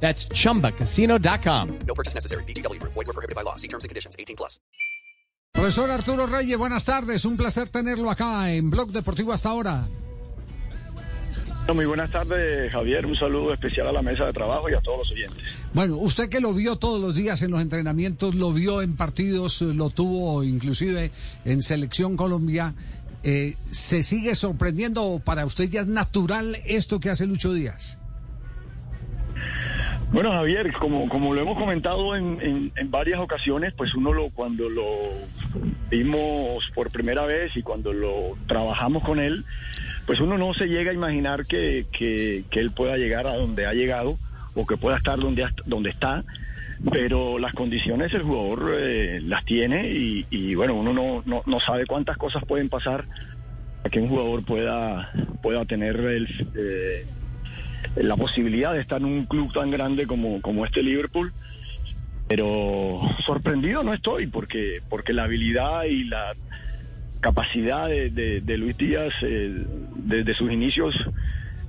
That's chumbacasino.com. No purchase necessary. BGW. Void were prohibited by law. See terms and conditions. 18 plus. Profesor Arturo Reyes, buenas tardes. Un placer tenerlo acá en Blog Deportivo hasta ahora. Muy buenas tardes, Javier. Un saludo especial a la mesa de trabajo y a todos los oyentes. Bueno, usted que lo vio todos los días en los entrenamientos, lo vio en partidos, lo tuvo inclusive en Selección Colombia. Eh, ¿Se sigue sorprendiendo o para usted ya es natural esto que hace Lucho Díaz? Bueno, Javier, como, como lo hemos comentado en, en, en varias ocasiones, pues uno lo cuando lo vimos por primera vez y cuando lo trabajamos con él, pues uno no se llega a imaginar que, que, que él pueda llegar a donde ha llegado o que pueda estar donde, donde está, pero las condiciones el jugador eh, las tiene y, y, bueno, uno no, no, no sabe cuántas cosas pueden pasar para que un jugador pueda, pueda tener el, eh, la posibilidad de estar en un club tan grande como, como este Liverpool. Pero sorprendido no estoy porque, porque la habilidad y la capacidad de, de- Luis Díaz eh, desde sus inicios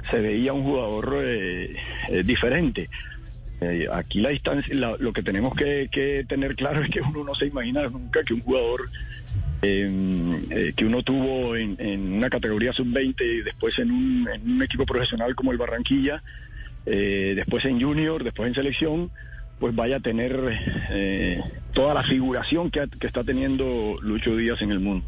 se veía un jugador eh, eh, diferente. Eh, aquí la distancia, la- lo que tenemos que, que tener claro es que uno no se imagina nunca que un jugador eh, eh, que uno tuvo en, una categoría sub-20 y después en un, en un equipo profesional como el Barranquilla, eh, después en junior, después en selección, pues vaya a tener eh, toda la figuración que, que está teniendo Lucho Díaz en el mundo.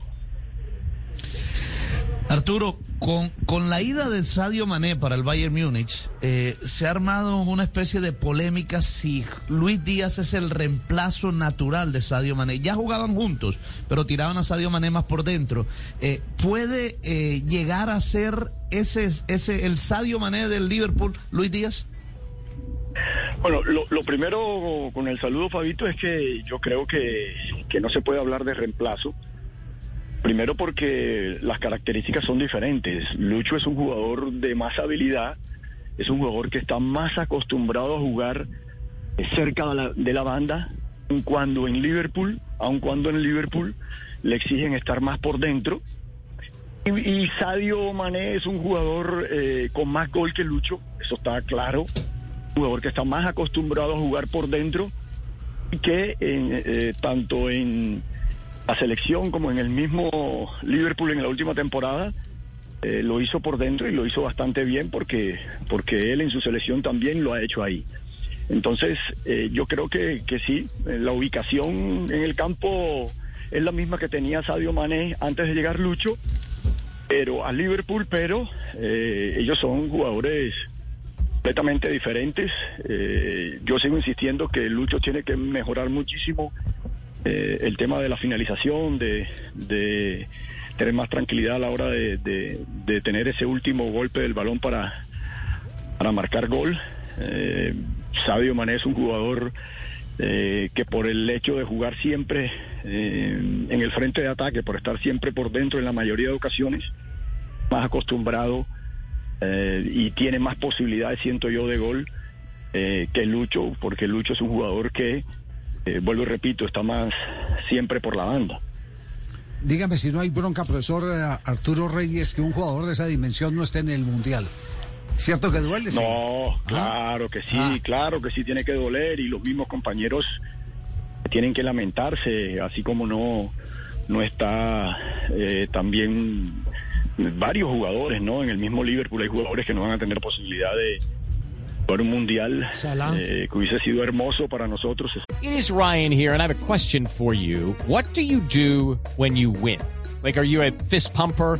Arturo, con, con la ida de Sadio Mané para el Bayern Múnich, eh, se ha armado una especie de polémica si Luis Díaz es el reemplazo natural de Sadio Mané. Ya jugaban juntos, pero tiraban a Sadio Mané más por dentro. Eh, ¿Puede eh, llegar a ser ese, ese el Sadio Mané del Liverpool, Luis Díaz? Bueno, lo, primero con el saludo, Fabito, es que yo creo que, que no se puede hablar de reemplazo. Primero porque las características son diferentes. Lucho es un jugador de más habilidad, es un jugador que está más acostumbrado a jugar cerca de la, banda, aun cuando en Liverpool, aun cuando en Liverpool le exigen estar más por dentro. Y, Sadio Mané es un jugador eh, con más gol que Lucho, eso está claro. Un jugador que está más acostumbrado a jugar por dentro que eh, tanto en la selección como en el mismo Liverpool en la última temporada eh, lo hizo por dentro y lo hizo bastante bien porque, porque él en su selección también lo ha hecho ahí. Entonces, eh, yo creo que, que sí, eh, la ubicación en el campo es la misma que tenía Sadio Mané antes de llegar Lucho, pero a Liverpool, pero eh, ellos son jugadores completamente diferentes. Yo sigo insistiendo que Lucho tiene que mejorar muchísimo eh, el tema de la finalización, de, de tener más tranquilidad a la hora de, de- tener ese último golpe del balón para, para marcar gol. Eh, Sadio Mané es un jugador eh, que por el hecho de jugar siempre eh, en el frente de ataque, por estar siempre por dentro en la mayoría de ocasiones, más acostumbrado y tiene más posibilidades, siento yo, de gol que Lucho, porque Lucho es un jugador que, eh, vuelvo y repito, está más siempre por la banda. Dígame si no hay bronca, profesor eh, Arturo Reyes, que un jugador de esa dimensión no esté en el Mundial. ¿Cierto que duele? sí? No, claro que sí, Ah. claro que sí tiene que doler y los mismos compañeros tienen que lamentarse, así como no, no está eh, también varios jugadores, ¿no? En el mismo Liverpool hay jugadores que no van a tener posibilidad de un mundial eh, que hubiese sido hermoso para nosotros. It is Ryan here, and I have a question for you. What do you do when you win? Like, are you a fist pumper?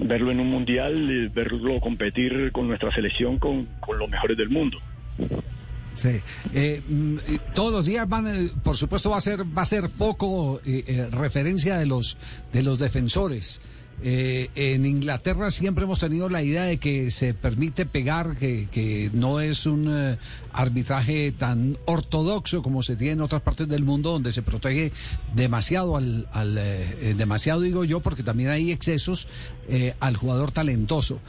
verlo en un mundial, verlo competir con nuestra selección con, con los mejores del mundo. Sí. Eh, mm, eh, todos los días van, eh, por supuesto, va a ser, va a ser foco eh, eh, referencia de los de los defensores. Eh, en Inglaterra siempre hemos tenido la idea de que se permite pegar, que, que no es un eh, arbitraje tan ortodoxo como se tiene en otras partes del mundo, donde se protege demasiado al, al eh, eh, demasiado digo yo, porque también hay excesos al jugador talentoso.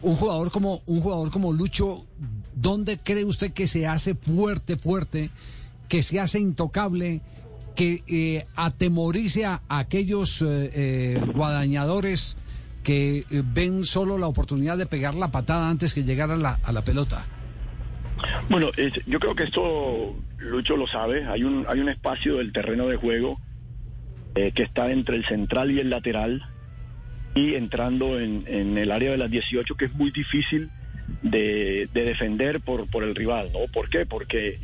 Un jugador como un jugador como Lucho, ¿dónde cree usted que se hace fuerte, fuerte, que se hace intocable? Que eh, atemorice a aquellos eh, eh, guadañadores que eh, ven solo la oportunidad de pegar la patada antes que llegar a la, a la pelota. Bueno, es- yo creo que esto Lucho lo sabe. Hay un hay un espacio del terreno de juego eh, que está entre el central y el lateral y entrando en, en el área de las 18 que es muy difícil de, de defender por, por el rival, ¿no? ¿Por qué? Porque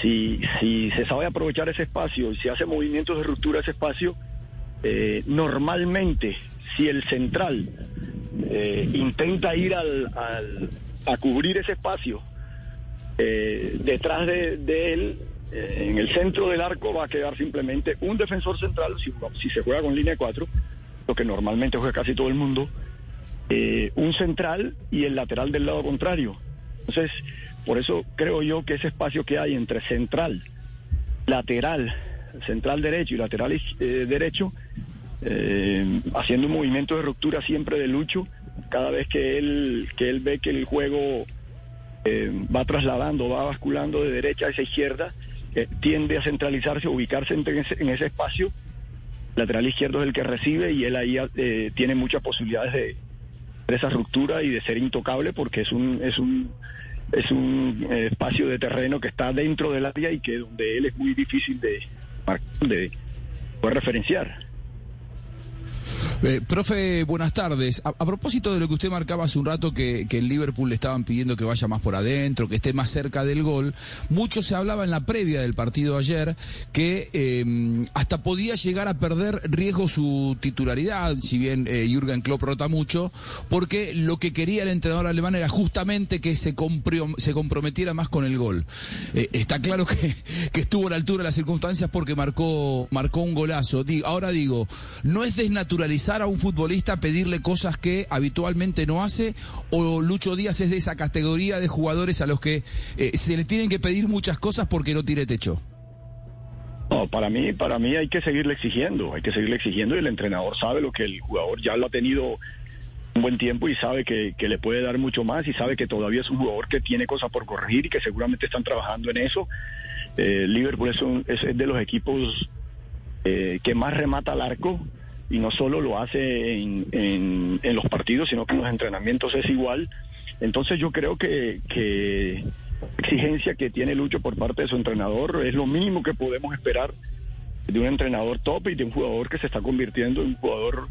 si, si se sabe aprovechar ese espacio y se hace movimientos de ruptura ese espacio, eh, normalmente si el central eh, intenta ir al, al- a cubrir ese espacio, eh, detrás de, él, en el centro del arco, va a quedar simplemente un defensor central, si, si se juega con línea de cuatro, lo que normalmente juega casi todo el mundo, un central y el lateral del lado contrario. Entonces, por eso creo yo que ese espacio que hay entre central, lateral, central derecho y lateral eh, derecho, eh, haciendo un movimiento de ruptura siempre de Lucho, cada vez que él, que él ve que el juego eh, va trasladando, va basculando de derecha hacia izquierda, eh, tiende a centralizarse, a ubicarse entre ese- en ese espacio. Lateral izquierdo es el que recibe y él ahí tiene muchas posibilidades de, de esa ruptura y de ser intocable porque es un es un es un eh, espacio de terreno que está dentro del área y que donde él es muy difícil de de poder referenciar. Eh, profe, buenas tardes. A, propósito de lo que usted marcaba hace un rato, que, que el Liverpool le estaban pidiendo que vaya más por adentro, que esté más cerca del gol, mucho se hablaba en la previa del partido ayer que eh, hasta podía llegar a perder riesgo su titularidad, si bien eh, Jürgen Klopp rota mucho, porque lo que quería el entrenador alemán era justamente que se, comprometiera más con el gol. Eh, está claro que, estuvo a la altura de las circunstancias porque marcó, marcó un golazo. Ahora digo, no es desnaturalizar a un futbolista pedirle cosas que habitualmente no hace, o Lucho Díaz es de esa categoría de jugadores a los que eh, se le tienen que pedir muchas cosas porque no tiene techo. No, para mí, para mí hay que seguirle exigiendo, hay que seguirle exigiendo y el entrenador sabe lo que el jugador ya lo ha tenido un buen tiempo y sabe que, le puede dar mucho más y sabe que todavía es un jugador que tiene cosas por corregir y que seguramente están trabajando en eso. Eh, Liverpool es de los equipos eh, que más remata al arco y no solo lo hace en, en- en los partidos, sino que en los entrenamientos es igual. Entonces yo creo que, que exigencia que tiene Lucho por parte de su entrenador es lo mínimo que podemos esperar de un entrenador top y de un jugador que se está convirtiendo en un jugador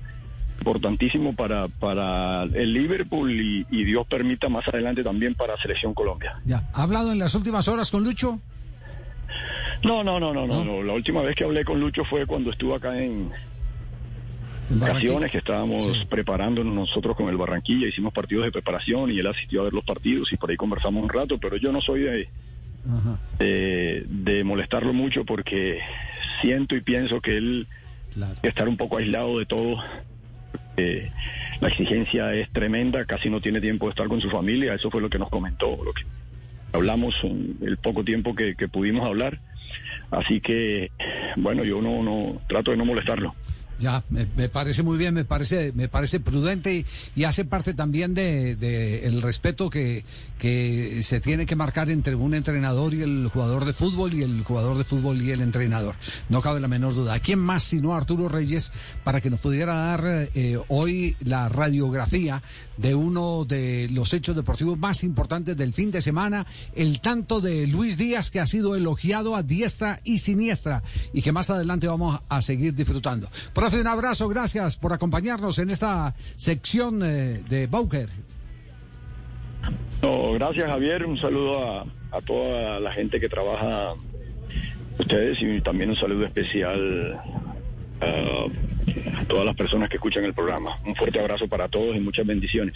importantísimo para, para el Liverpool y, y Dios permita más adelante también para Selección Colombia. Ya. ¿Ha hablado en las últimas horas con Lucho? No, no, no, no, no, ¿No? no. La última vez que hablé con Lucho fue cuando estuvo acá en Vacaciones que estábamos Sí. preparándonos nosotros con el Barranquilla, hicimos partidos de preparación y él asistió a ver los partidos y por ahí conversamos un rato, pero yo no soy de, Ajá. de, de molestarlo mucho porque siento y pienso que él Claro. estar un poco aislado de todo. Eh, la exigencia es tremenda, casi no tiene tiempo de estar con su familia, eso fue lo que nos comentó, lo que hablamos el poco tiempo que, que pudimos hablar. Así que, bueno, yo no, no trato de no molestarlo. Ya, me, parece muy bien, me parece, me parece prudente y, hace parte también de, de el respeto que, que se tiene que marcar entre un entrenador y el jugador de fútbol y el jugador de fútbol y el entrenador. No cabe la menor duda. ¿A quién más sino a Arturo Reyes para que nos pudiera dar eh, hoy la radiografía de uno de los hechos deportivos más importantes del fin de semana, el tanto de Luis Díaz que ha sido elogiado a diestra y siniestra y que más adelante vamos a seguir disfrutando. Un abrazo, gracias por acompañarnos en esta sección eh, de Bauker. No, gracias Javier, un saludo a, a toda la gente que trabaja ustedes y también un saludo especial ah, a todas las personas que escuchan el programa. Un fuerte abrazo para todos y muchas bendiciones.